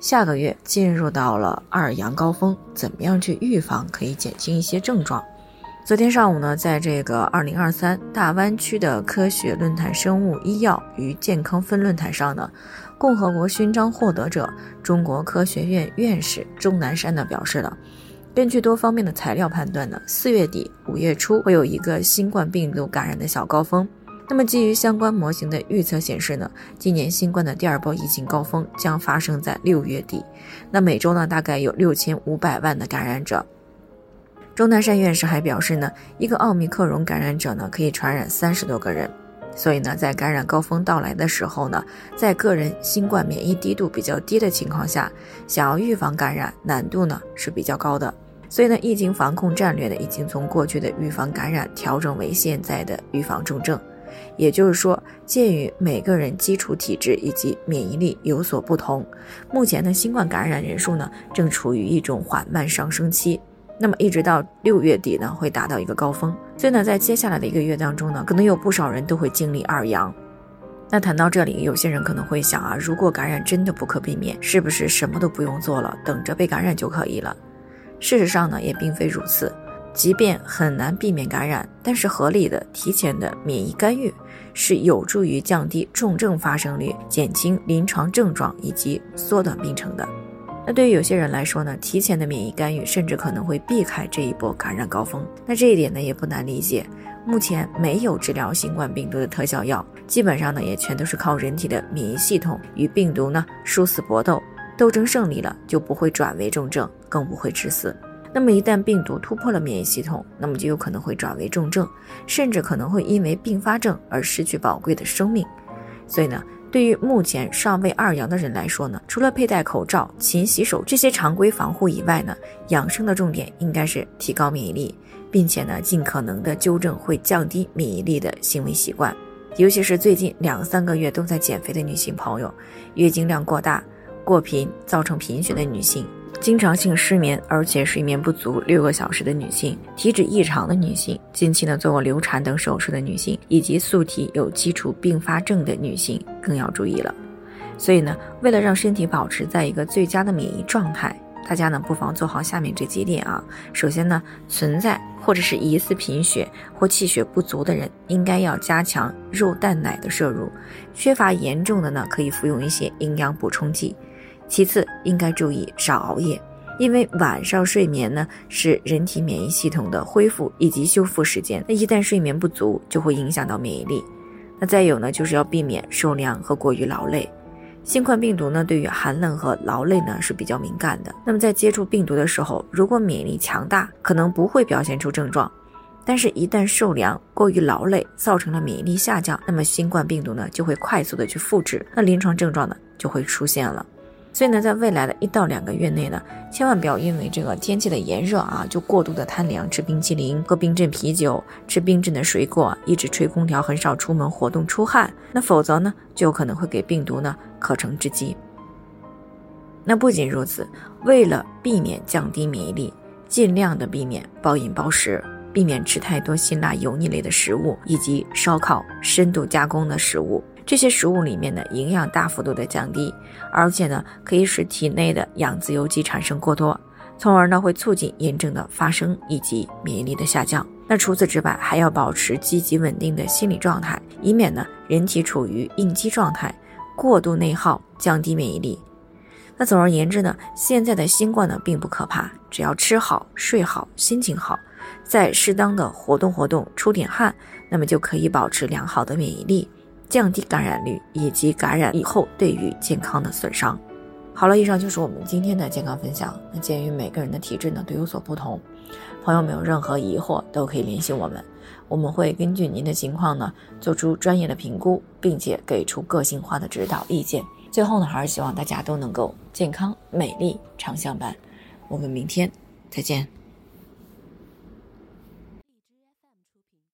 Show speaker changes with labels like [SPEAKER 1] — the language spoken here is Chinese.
[SPEAKER 1] 下个月进入到了二阳高峰，怎么样去预防可以减轻一些症状？昨天上午呢，在这个二零二三大湾区的科学论坛生物医药与健康分论坛上呢，共和国勋章获得者、中国科学院院士钟南山呢表示了，根据多方面的材料判断呢，四月底五月初会有一个新冠病毒感染的小高峰。那么，基于相关模型的预测显示呢，今年新冠的第二波疫情高峰将发生在六月底。那每周呢，大概有六千五百万的感染者。钟南山院士还表示呢，一个奥密克戎感染者呢，可以传染三十多个人。所以呢，在感染高峰到来的时候呢，在个人新冠免疫低度比较低的情况下，想要预防感染，难度呢是比较高的。所以呢，疫情防控战略呢，已经从过去的预防感染调整为现在的预防重症。也就是说，鉴于每个人基础体质以及免疫力有所不同，目前的新冠感染人数呢正处于一种缓慢上升期。那么一直到六月底呢，会达到一个高峰。所以呢，在接下来的一个月当中呢，可能有不少人都会经历二阳。那谈到这里，有些人可能会想啊，如果感染真的不可避免，是不是什么都不用做了，等着被感染就可以了？事实上呢，也并非如此。即便很难避免感染，但是合理的、提前的免疫干预是有助于降低重症发生率、减轻临床症状以及缩短病程的。那对于有些人来说呢，提前的免疫干预甚至可能会避开这一波感染高峰。那这一点呢也不难理解。目前没有治疗新冠病毒的特效药，基本上呢也全都是靠人体的免疫系统与病毒呢殊死搏斗，斗争胜利了就不会转为重症，更不会致死。那么一旦病毒突破了免疫系统，那么就有可能会转为重症，甚至可能会因为并发症而失去宝贵的生命。所以呢，对于目前尚未二阳的人来说呢，除了佩戴口罩、勤洗手这些常规防护以外呢，养生的重点应该是提高免疫力，并且呢，尽可能的纠正会降低免疫力的行为习惯。尤其是最近两三个月都在减肥的女性朋友，月经量过大、过频造成贫血的女性。经常性失眠，而且睡眠不足六个小时的女性，体脂异常的女性，近期呢做过流产等手术的女性，以及素体有基础并发症的女性，更要注意了。所以呢，为了让身体保持在一个最佳的免疫状态，大家呢不妨做好下面这几点啊。首先呢，存在或者是疑似贫血或气血不足的人，应该要加强肉蛋奶的摄入；缺乏严重的呢，可以服用一些营养补充剂。其次，应该注意少熬夜，因为晚上睡眠呢是人体免疫系统的恢复以及修复时间。那一旦睡眠不足，就会影响到免疫力。那再有呢，就是要避免受凉和过于劳累。新冠病毒呢，对于寒冷和劳累呢是比较敏感的。那么在接触病毒的时候，如果免疫力强大，可能不会表现出症状；但是，一旦受凉、过于劳累，造成了免疫力下降，那么新冠病毒呢就会快速的去复制，那临床症状呢就会出现了。所以呢，在未来的一到两个月内呢，千万不要因为这个天气的炎热啊，就过度的贪凉，吃冰淇淋、喝冰镇啤酒、吃冰镇的水果，一直吹空调，很少出门活动出汗。那否则呢，就有可能会给病毒呢可乘之机。那不仅如此，为了避免降低免疫力，尽量的避免暴饮暴食，避免吃太多辛辣油腻类的食物，以及烧烤、深度加工的食物。这些食物里面的营养大幅度的降低，而且呢，可以使体内的氧自由基产生过多，从而呢会促进炎症的发生以及免疫力的下降。那除此之外，还要保持积极稳定的心理状态，以免呢人体处于应激状态，过度内耗，降低免疫力。那总而言之呢，现在的新冠呢并不可怕，只要吃好、睡好、心情好，再适当的活动活动、出点汗，那么就可以保持良好的免疫力。降低感染率以及感染以后对于健康的损伤。好了，以上就是我们今天的健康分享。那鉴于每个人的体质呢都有所不同，朋友们有任何疑惑都可以联系我们，我们会根据您的情况呢做出专业的评估，并且给出个性化的指导意见。最后呢，还是希望大家都能够健康美丽常相伴。我们明天再见。